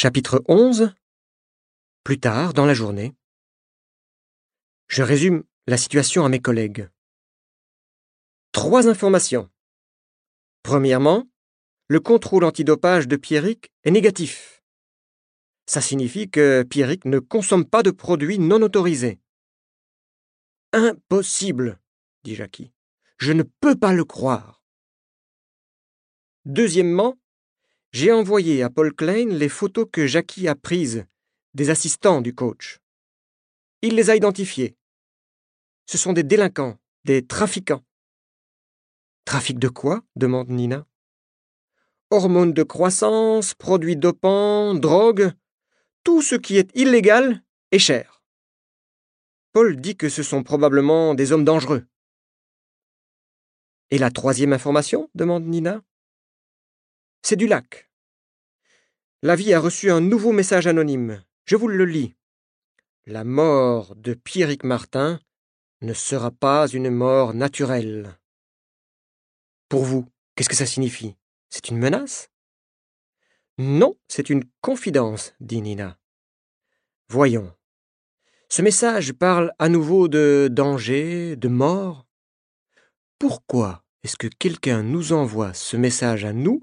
Chapitre 11 Plus tard, dans la journée. Je résume la situation à mes collègues. Trois informations. Premièrement, le contrôle antidopage de Pierrick est négatif. Ça signifie que Pierrick ne consomme pas de produits non autorisés. Impossible, dit Jackie. Je ne peux pas le croire. Deuxièmement, j'ai envoyé à Paul Klein les photos que Jackie a prises des assistants du coach. Il les a identifiés. Ce sont des délinquants, des trafiquants. Trafic de quoi? demande Nina. Hormones de croissance, produits dopants, drogue, tout ce qui est illégal est cher. Paul dit que ce sont probablement des hommes dangereux. Et la troisième information? demande Nina. C'est du lac. La vie a reçu un nouveau message anonyme. Je vous le lis. La mort de Pierrick Martin ne sera pas une mort naturelle. Pour vous, qu'est-ce que ça signifie? C'est une menace? Non, c'est une confidence, dit Nina. Voyons. Ce message parle à nouveau de danger, de mort. Pourquoi est-ce que quelqu'un nous envoie ce message à nous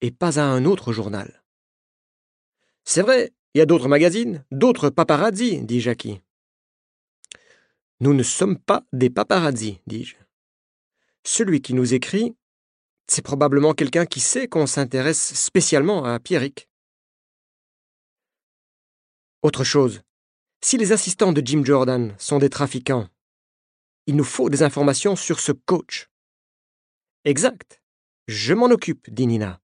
et pas à un autre journal. C'est vrai, il y a d'autres magazines, d'autres paparazzi, dit Jackie. Nous ne sommes pas des paparazzi, dis-je. Celui qui nous écrit, c'est probablement quelqu'un qui sait qu'on s'intéresse spécialement à Pierrick. Autre chose, si les assistants de Jim Jordan sont des trafiquants, il nous faut des informations sur ce coach. Exact. Je m'en occupe, dit Nina.